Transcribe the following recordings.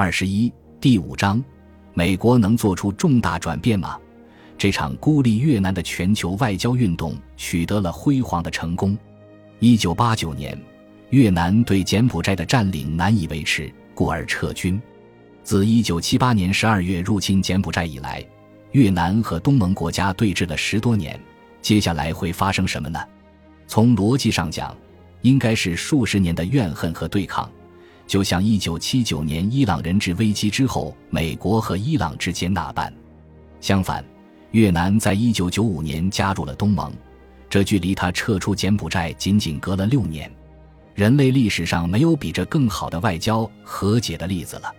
二十一第五章，美国能做出重大转变吗？这场孤立越南的全球外交运动取得了辉煌的成功。一九八九年，越南对柬埔寨的占领难以维持，故而撤军。自一九七八年十二月入侵柬埔寨以来，越南和东盟国家对峙了十多年。接下来会发生什么呢？从逻辑上讲，应该是数十年的怨恨和对抗，就像一九七九年伊朗人质危机之后美国和伊朗之间那般。相反，越南在一九九五年加入了东盟，这距离他撤出柬埔寨仅仅隔了六年。人类历史上没有比这更好的外交和解的例子了。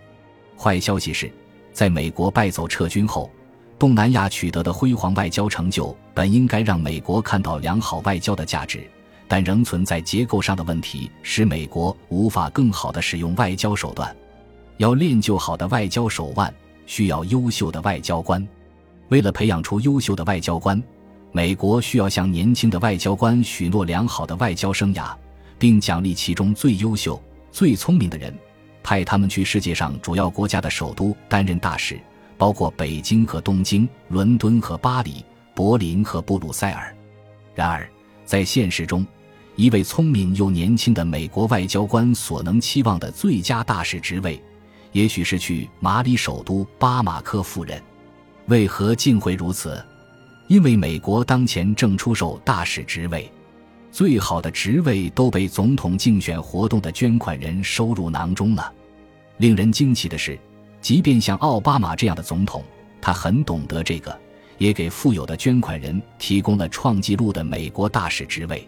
坏消息是，在美国败走撤军后。东南亚取得的辉煌外交成就，本应该让美国看到良好外交的价值，但仍存在结构上的问题，使美国无法更好地使用外交手段。要练就好的外交手腕，需要优秀的外交官。为了培养出优秀的外交官，美国需要向年轻的外交官许诺良好的外交生涯，并奖励其中最优秀、最聪明的人，派他们去世界上主要国家的首都担任大使。包括北京和东京、伦敦和巴黎、柏林和布鲁塞尔。然而，在现实中，一位聪明又年轻的美国外交官所能期望的最佳大使职位，也许是去马里首都巴马科赴任。为何竟会如此？因为美国当前正出售大使职位，最好的职位都被总统竞选活动的捐款人收入囊中了。令人惊奇的是。即便像奥巴马这样的总统，他很懂得这个，也给富有的捐款人提供了创纪录的美国大使职位。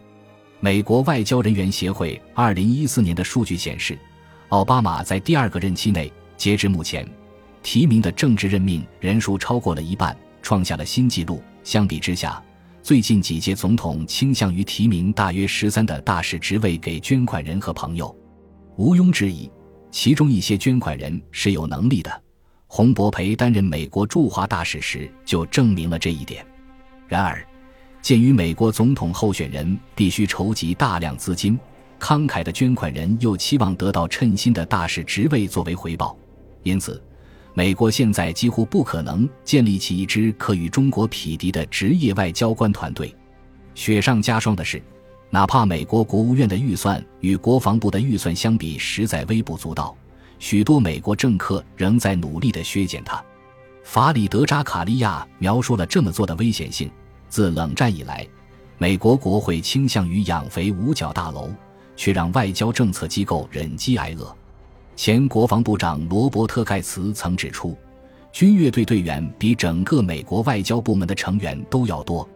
美国外交人员协会二零一四年的数据显示，奥巴马在第二个任期内，截至目前，提名的政治任命人数超过了一半，创下了新纪录。相比之下，最近几届总统倾向于提名大约十三的大使职位给捐款人和朋友，毋庸置疑。其中一些捐款人是有能力的，洪博培担任美国驻华大使时就证明了这一点。然而，鉴于美国总统候选人必须筹集大量资金，慷慨的捐款人又期望得到称心的大使职位作为回报，因此，美国现在几乎不可能建立起一支可与中国匹敌的职业外交官团队。雪上加霜的是。哪怕美国国务院的预算与国防部的预算相比实在微不足道，许多美国政客仍在努力地削减它。法里德扎卡利亚描述了这么做的危险性：自冷战以来，美国国会倾向于养肥五角大楼，却让外交政策机构忍饥挨饿。前国防部长罗伯特盖茨曾指出，军乐队队员比整个美国外交部门的成员都要多。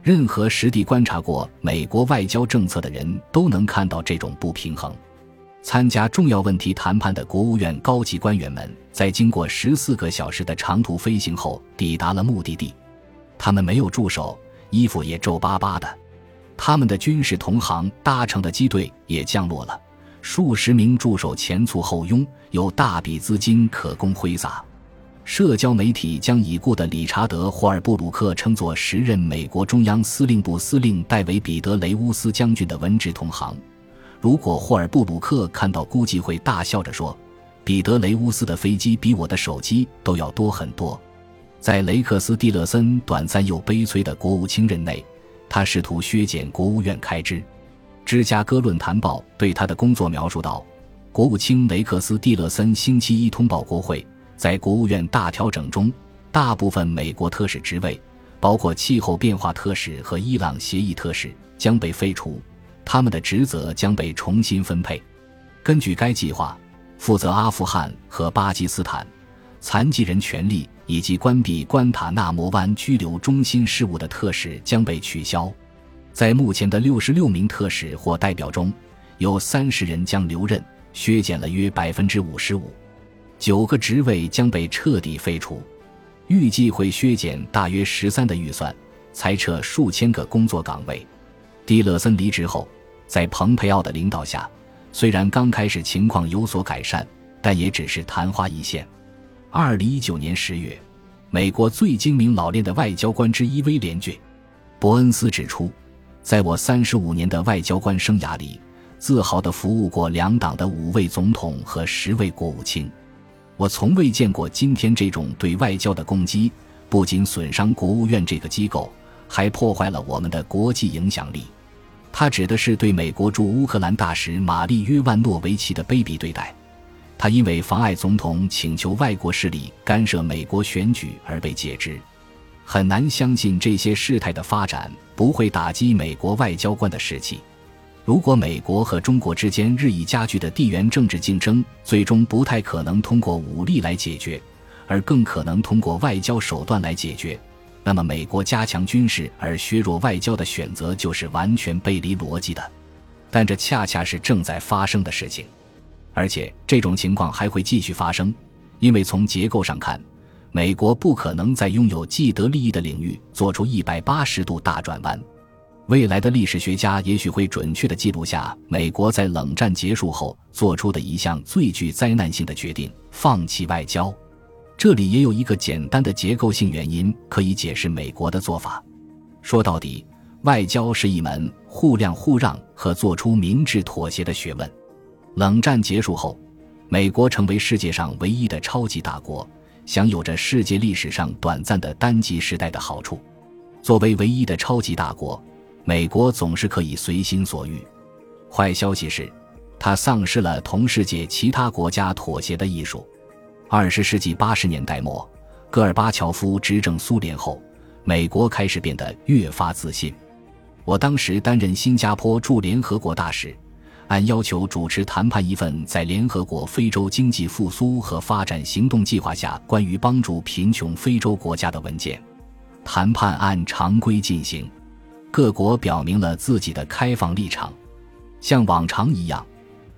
任何实地观察过美国外交政策的人都能看到这种不平衡。参加重要问题谈判的国务院高级官员们，在经过十四个小时的长途飞行后抵达了目的地。他们没有助手，衣服也皱巴巴的。他们的军事同行搭乘的机队也降落了，数十名助手前簇后拥，有大笔资金可供挥洒。社交媒体将已故的理查德·霍尔布鲁克称作时任美国中央司令部司令戴维·彼得雷乌斯将军的文职同行。如果霍尔布鲁克看到，估计会大笑着说：“彼得雷乌斯的飞机比我的手机都要多很多。”在雷克斯·蒂勒森短暂又悲催的国务卿任内，他试图削减国务院开支。芝加哥论坛报对他的工作描述道：“国务卿雷克斯·蒂勒森星期一通报国会。”在国务院大调整中，大部分美国特使职位，包括气候变化特使和伊朗协议特使，将被废除，他们的职责将被重新分配。根据该计划，负责阿富汗和巴基斯坦、残疾人权利以及关闭关塔那摩湾拘留中心事务的特使将被取消。在目前的六十六名特使或代表中，有三十人将留任，削减了约百分之五十五。九个职位将被彻底废除，预计会削减大约十三的预算，裁撤数千个工作岗位。蒂勒森离职后，在蓬佩奥的领导下，虽然刚开始情况有所改善，但也只是昙花一现。二零一九年十月，美国最精明老练的外交官之一威廉 ·J· 伯恩斯指出，在我三十五年的外交官生涯里，自豪地服务过两党的五位总统和十位国务卿。我从未见过今天这种对外交的攻击，不仅损伤国务院这个机构，还破坏了我们的国际影响力。他指的是对美国驻乌克兰大使玛丽约万诺维奇的卑鄙对待。他因为妨碍总统请求外国势力干涉美国选举而被解职。很难相信这些事态的发展不会打击美国外交官的士气。如果美国和中国之间日益加剧的地缘政治竞争最终不太可能通过武力来解决，而更可能通过外交手段来解决，那么美国加强军事而削弱外交的选择就是完全背离逻辑的。但这恰恰是正在发生的事情，而且这种情况还会继续发生，因为从结构上看，美国不可能在拥有既得利益的领域做出一百八十度大转弯。未来的历史学家也许会准确地记录下美国在冷战结束后做出的一项最具灾难性的决定：放弃外交。这里也有一个简单的结构性原因可以解释美国的做法。说到底，外交是一门互谅互让和做出明智妥协的学问。冷战结束后，美国成为世界上唯一的超级大国，享有着世界历史上短暂的单极时代的好处。作为唯一的超级大国。美国总是可以随心所欲。坏消息是，它丧失了同世界其他国家妥协的艺术。二十世纪八十年代末，戈尔巴乔夫执政苏联后，美国开始变得越发自信。我当时担任新加坡驻联合国大使，按要求主持谈判一份在联合国非洲经济复苏和发展行动计划下关于帮助贫穷非洲国家的文件。谈判按常规进行。各国表明了自己的开放立场，像往常一样，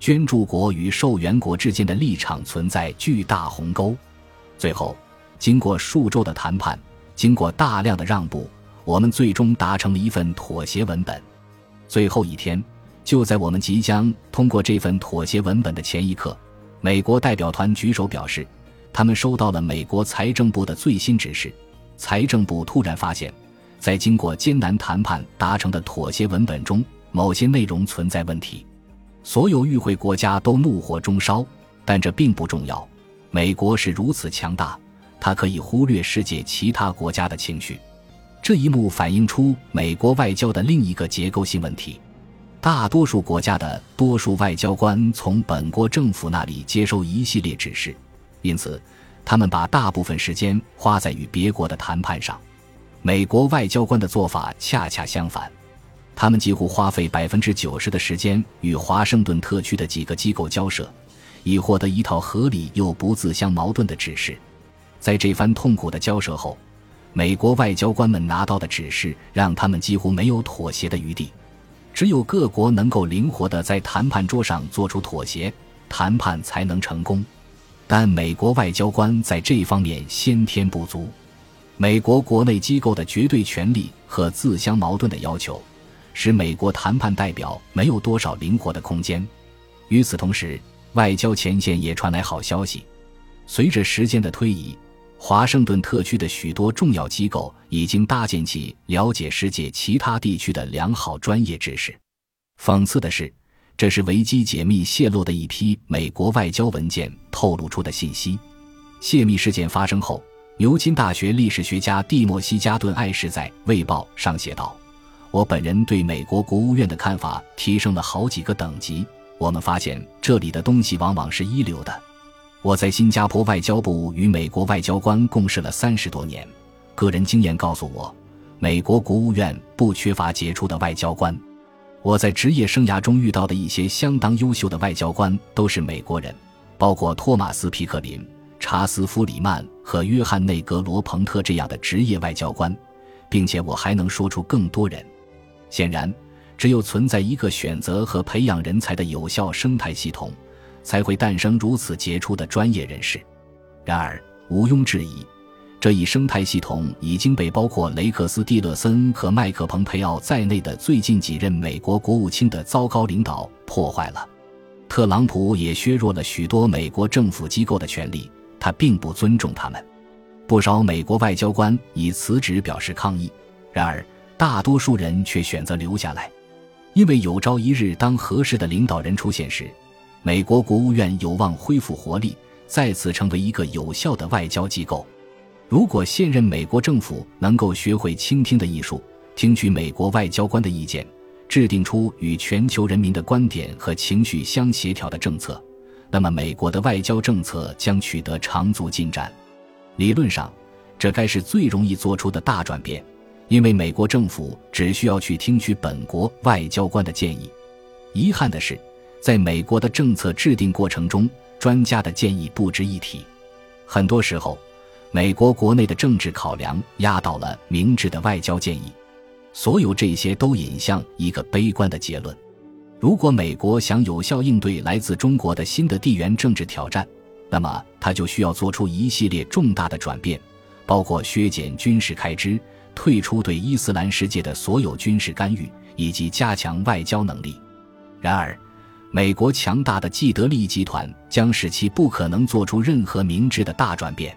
捐助国与受援国之间的立场存在巨大鸿沟。最后，经过数周的谈判，经过大量的让步，我们最终达成了一份妥协文本。最后一天，就在我们即将通过这份妥协文本的前一刻，美国代表团举手表示，他们收到了美国财政部的最新指示。财政部突然发现。在经过艰难谈判达成的妥协文本中，某些内容存在问题，所有与会国家都怒火中烧，但这并不重要。美国是如此强大，它可以忽略世界其他国家的情绪。这一幕反映出美国外交的另一个结构性问题：大多数国家的多数外交官从本国政府那里接收一系列指示，因此他们把大部分时间花在与别国的谈判上。美国外交官的做法恰恰相反，他们几乎花费百分之九十的时间与华盛顿特区的几个机构交涉，以获得一套合理又不自相矛盾的指示。在这番痛苦的交涉后，美国外交官们拿到的指示让他们几乎没有妥协的余地。只有各国能够灵活地在谈判桌上做出妥协，谈判才能成功。但美国外交官在这方面先天不足。美国国内机构的绝对权力和自相矛盾的要求，使美国谈判代表没有多少灵活的空间。与此同时，外交前线也传来好消息：随着时间的推移，华盛顿特区的许多重要机构已经搭建起了解世界其他地区的良好专业知识。讽刺的是，这是维基解密泄露的一批美国外交文件透露出的信息。泄密事件发生后。牛津大学历史学家蒂莫西·加顿·艾什在《卫报》上写道：“我本人对美国国务院的看法提升了好几个等级。我们发现这里的东西往往是一流的。我在新加坡外交部与美国外交官共事了三十多年，个人经验告诉我，美国国务院不缺乏杰出的外交官。我在职业生涯中遇到的一些相当优秀的外交官都是美国人，包括托马斯·皮克林。”查斯·弗里曼和约翰内格罗彭特这样的职业外交官，并且我还能说出更多人。显然，只有存在一个选择和培养人才的有效生态系统，才会诞生如此杰出的专业人士。然而，毋庸置疑，这一生态系统已经被包括雷克斯·蒂勒森和麦克·蓬佩奥在内的最近几任美国国务卿的糟糕领导破坏了。特朗普也削弱了许多美国政府机构的权利。他并不尊重他们，不少美国外交官以辞职表示抗议。然而，大多数人却选择留下来，因为有朝一日，当合适的领导人出现时，美国国务院有望恢复活力，再次成为一个有效的外交机构。如果现任美国政府能够学会倾听的艺术，听取美国外交官的意见，制定出与全球人民的观点和情绪相协调的政策，那么美国的外交政策将取得长足进展。理论上，这该是最容易做出的大转变，因为美国政府只需要去听取本国外交官的建议。遗憾的是，在美国的政策制定过程中，专家的建议不值一提，很多时候。美国国内的政治考量压倒了明智的外交建议，所有这些都引向一个悲观的结论：如果美国想有效应对来自中国的新的地缘政治挑战，那么它就需要做出一系列重大的转变，包括削减军事开支、退出对伊斯兰世界的所有军事干预，以及加强外交能力。然而，美国强大的既得利益集团将使其不可能做出任何明智的大转变。